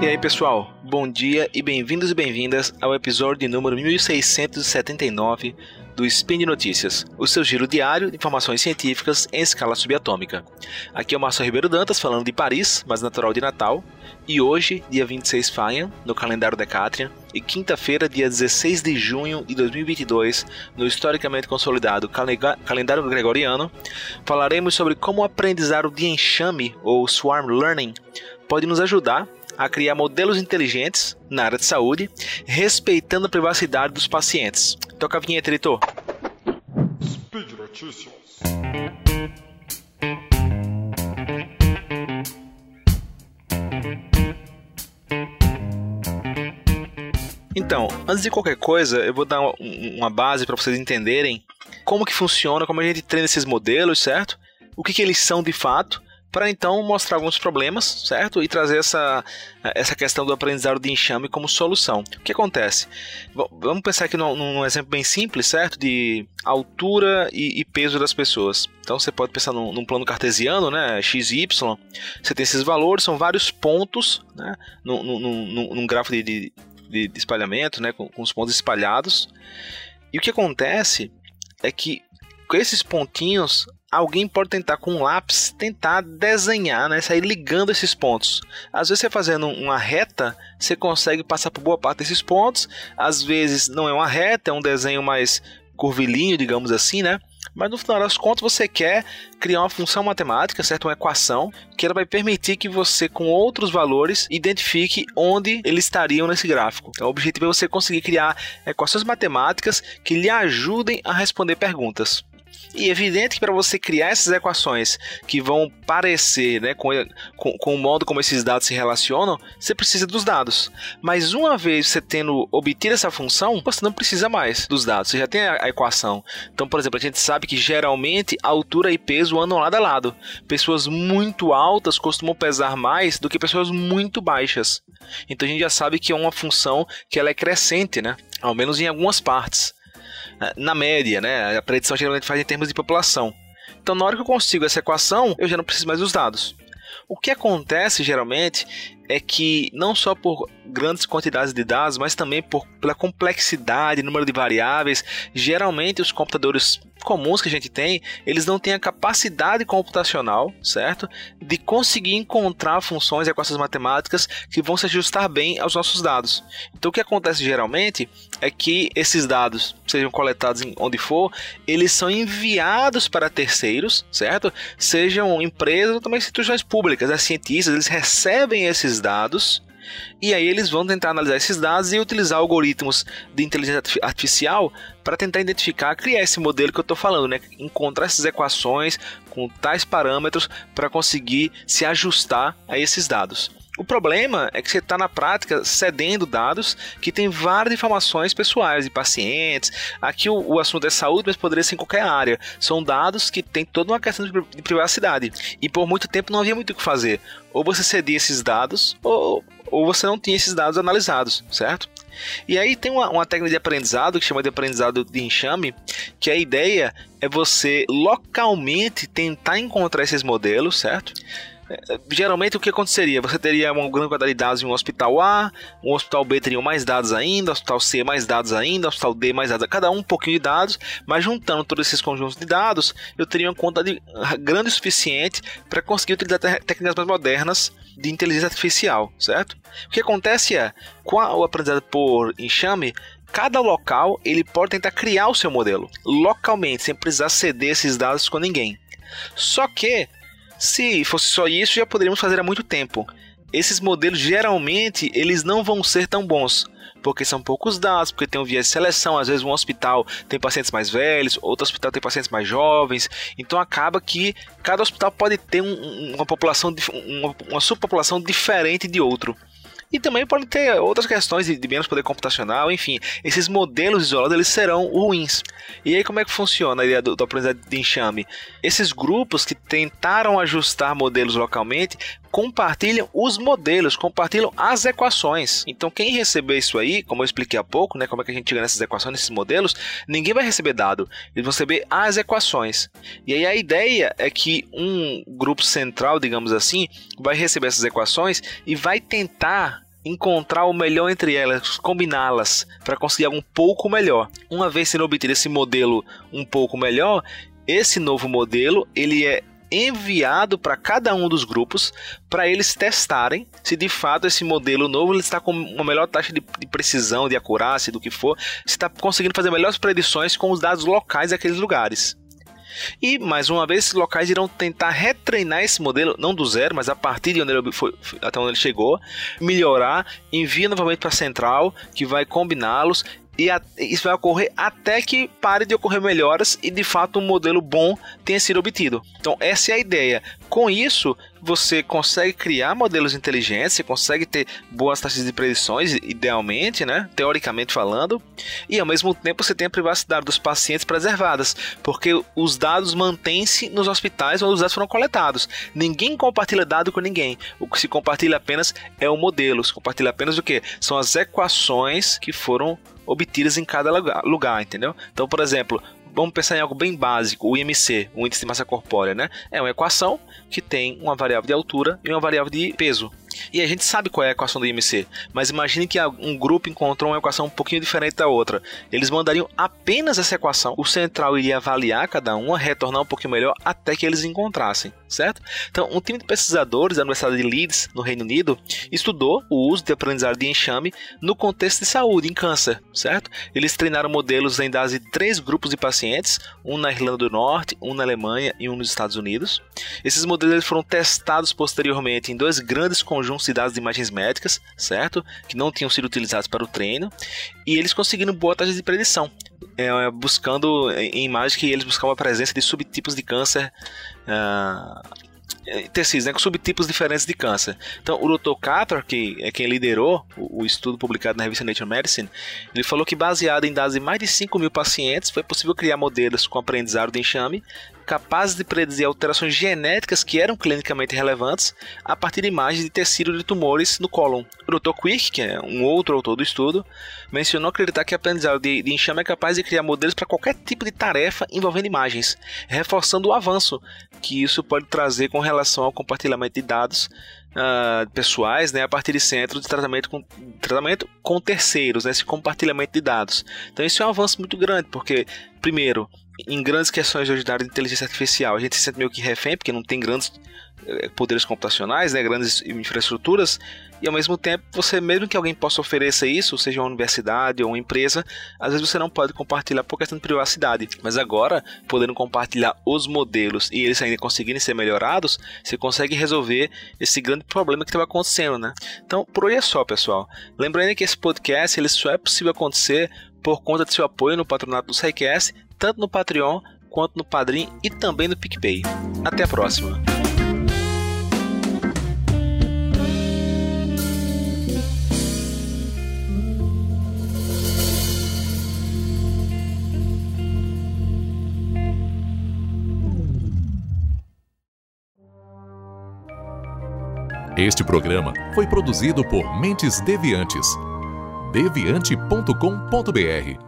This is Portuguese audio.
E aí, pessoal, bom dia e bem-vindos e bem-vindas ao episódio número 1679 do Spin de Notícias, o seu giro diário de informações científicas em escala subatômica. Aqui é o Márcio Ribeiro Dantas falando de Paris, mas natural de Natal, e hoje, dia 26 Faian, no calendário Decatrian, e quinta-feira, dia 16 de junho de 2022, no historicamente consolidado calendário gregoriano, falaremos sobre como o aprendizado de enxame ou swarm learning pode nos ajudar a criar modelos inteligentes na área de saúde, respeitando a privacidade dos pacientes. Toca a vinheta, editor. Speed Notícias. Então, antes de qualquer coisa, eu vou dar uma base para vocês entenderem como que funciona, como a gente treina esses modelos, certo? O que, que eles são de fato para então mostrar alguns problemas, certo? E trazer essa, essa questão do aprendizado de enxame como solução. O que acontece? Vamos pensar aqui num, num, exemplo bem simples, certo? De altura e, e, peso das pessoas. Então você pode pensar num, num, plano cartesiano, né? X e Y. Você tem esses valores, são vários pontos, né? Num, num, num gráfico de, de, de, espalhamento, né? Com, com os pontos espalhados. E o que acontece é que com esses pontinhos alguém pode tentar com um lápis tentar desenhar, né, sair ligando esses pontos. Às vezes você fazendo uma reta, você consegue passar por boa parte desses pontos. Às vezes não é uma reta, é um desenho mais curvilíneo, digamos assim, né? Mas no final das contas você quer criar uma função matemática, certo? Uma equação que ela vai permitir que você com outros valores identifique onde eles estariam nesse gráfico. Então, o objetivo é você conseguir criar equações matemáticas que lhe ajudem a responder perguntas. E é evidente que para você criar essas equações que vão parecer né, com, com, com, o modo como esses dados se relacionam, você precisa dos dados. Mas uma vez você tendo obtido essa função, você não precisa mais dos dados, você já tem a, a equação. Então, por exemplo, a gente sabe que geralmente altura e peso andam lado a lado. Pessoas muito altas costumam pesar mais do que pessoas muito baixas. Então a gente já sabe que é uma função que ela é crescente, né? Ao menos em algumas partes na média, né? A predição geralmente faz em termos de população. Então, na hora que eu consigo essa equação, eu já não preciso mais dos dados. O que acontece geralmente é que não só por grandes quantidades de dados, mas também por, pela complexidade, número de variáveis, geralmente os computadores comuns que a gente tem, eles não têm a capacidade computacional, certo? De conseguir encontrar funções e equações matemáticas que vão se ajustar bem aos nossos dados. Então o que acontece geralmente é que esses dados, sejam coletados onde for, eles são enviados para terceiros, certo? Sejam empresas ou também instituições públicas, né? cientistas, eles recebem esses dados e aí eles vão tentar analisar esses dados e utilizar algoritmos de inteligência artificial para tentar identificar, criar esse modelo que eu estou falando, né? Encontrar essas equações com tais parâmetros para conseguir se ajustar a esses dados. O problema é que você está na prática cedendo dados que têm várias informações pessoais de pacientes. Aqui o, o, assunto é saúde, mas poderia ser em qualquer área. São dados que têm toda uma questão de, de privacidade. E por muito tempo não havia muito o que fazer. Ou você cedia esses dados, ou, ou você não tinha esses dados analisados, certo? E aí tem uma, uma, técnica de aprendizado que chama de aprendizado de enxame, que a ideia é você localmente tentar encontrar esses modelos, certo? Geralmente o que aconteceria? Você teria uma grande quantidade de dados em um hospital A, um hospital B teria mais dados ainda, hospital C mais dados ainda, hospital D mais dados, cada um um pouquinho de dados, mas juntando todos esses conjuntos de dados, eu teria uma quantidade grande o suficiente para conseguir utilizar técnicas mais modernas de inteligência artificial, certo? O que acontece é, com o aprendizado por enxame, cada local ele pode tentar criar o seu modelo localmente, sem precisar ceder esses dados com ninguém. Só que se fosse só isso, já poderíamos fazer há muito tempo. Esses modelos geralmente eles não vão ser tão bons, porque são poucos dados, porque tem um viés de seleção, às vezes um hospital tem pacientes mais velhos, outro hospital tem pacientes mais jovens, então acaba que cada hospital pode ter um, uma população, uma, uma subpopulação diferente de outro. E também pode ter outras questões de, de menos poder computacional, enfim, esses modelos isolados eles serão ruins. E aí como é que funciona a ideia do, do aprendizado de enxame? Esses grupos que tentaram ajustar modelos localmente compartilham os modelos, compartilham as equações. Então, quem receber isso aí, como eu expliquei há pouco, né, como é que a gente chega nessas equações, nesses modelos, ninguém vai receber dado, eles vão receber as equações. E aí a ideia é que um grupo central, digamos assim, vai receber essas equações e vai tentar encontrar o melhor entre elas, combiná-las para conseguir algo um pouco melhor. Uma vez sendo obtido esse modelo um pouco melhor, esse novo modelo ele é enviado para cada um dos grupos para eles testarem se de fato esse modelo novo ele está com uma melhor taxa de, de precisão, de acurácia, do que for, se está conseguindo fazer melhores predições com os dados locais daqueles lugares. E, mais uma vez, esses locais irão tentar retreinar esse modelo, não do zero, mas a partir de onde ele foi, até onde ele chegou, melhorar, envia novamente para a central, que vai combiná-los e a, isso vai ocorrer até que pare de ocorrer melhoras e de fato um modelo bom tenha sido obtido. Então essa é a ideia. Com isso, você consegue criar modelos inteligentes, você consegue ter boas taxas de predições, idealmente, né? teoricamente falando, e ao mesmo tempo você tem a privacidade dos pacientes preservadas, porque os dados mantêm-se nos hospitais onde os dados foram coletados. Ninguém compartilha dado com ninguém. O que se compartilha apenas é o modelo, se compartilha apenas o que? São as equações que foram obtidas em cada lugar, entendeu? Então, por exemplo, vamos pensar em algo bem básico, o IMC, o índice de massa corpórea, né? É uma equação que tem uma variável de altura e uma variável de peso. E a gente sabe qual é a equação do IMC, mas imagine que um grupo encontrou uma equação um pouquinho diferente da outra. Eles mandariam apenas essa equação, o central iria avaliar cada uma, retornar um pouquinho melhor até que eles encontrassem, certo? Então, um time de pesquisadores da Universidade de Leeds, no Reino Unido, estudou o uso de aprendizado de enxame no contexto de saúde, em câncer, certo? Eles treinaram modelos em base de três grupos de pacientes, um na Irlanda do Norte, um na Alemanha e um nos Estados Unidos. Esses modelos foram testados posteriormente em dois grandes conjuntos conjuntos de dados de imagens médicas, certo? Que não tinham sido utilizados para o treino, e eles conseguiram boa taxa de predição, é, buscando em imagens que eles buscavam a presença de subtipos de câncer. Uh, tecidos, né, com subtipos diferentes de câncer. Então, o Dr. Carter, que é quem liderou o, o, estudo publicado na revista Nature Medicine, ele falou que baseado em dados de mais de 5 mil pacientes, foi possível criar modelos com aprendizado de enxame capazes de predizer alterações genéticas que eram clinicamente relevantes a partir de imagens de tecido de tumores no cólon. O Dr. Quick, que é um outro autor do estudo, mencionou acreditar que aprendizado de, de enxame é capaz de criar modelos para qualquer tipo de tarefa envolvendo imagens, reforçando o avanço que isso pode trazer com relação ao compartilhamento de dados uh, pessoais né, a partir de centros de tratamento com, tratamento com terceiros, né, esse compartilhamento de dados. Então isso é um avanço muito grande, porque, primeiro, em grandes questões da área de inteligência artificial, a gente se sente meio que refém, porque não tem grandes eh, poderes computacionais, né, grandes infraestruturas, e ao mesmo tempo, você mesmo que alguém possa oferecer isso, seja uma universidade ou uma empresa, às vezes você não pode compartilhar por questão de privacidade. Mas agora, podendo compartilhar os modelos e eles ainda conseguirem ser melhorados, você consegue resolver esse grande problema que estava acontecendo, né? Então, por hoje é só, pessoal. Lembrando que esse podcast ele só é possível acontecer por conta de seu apoio no patronato do SciCast tanto no Patreon quanto no Padrim e também no PicPay. Até a próxima! Este programa foi produzido por Mentes Deviantes. deviante.com.br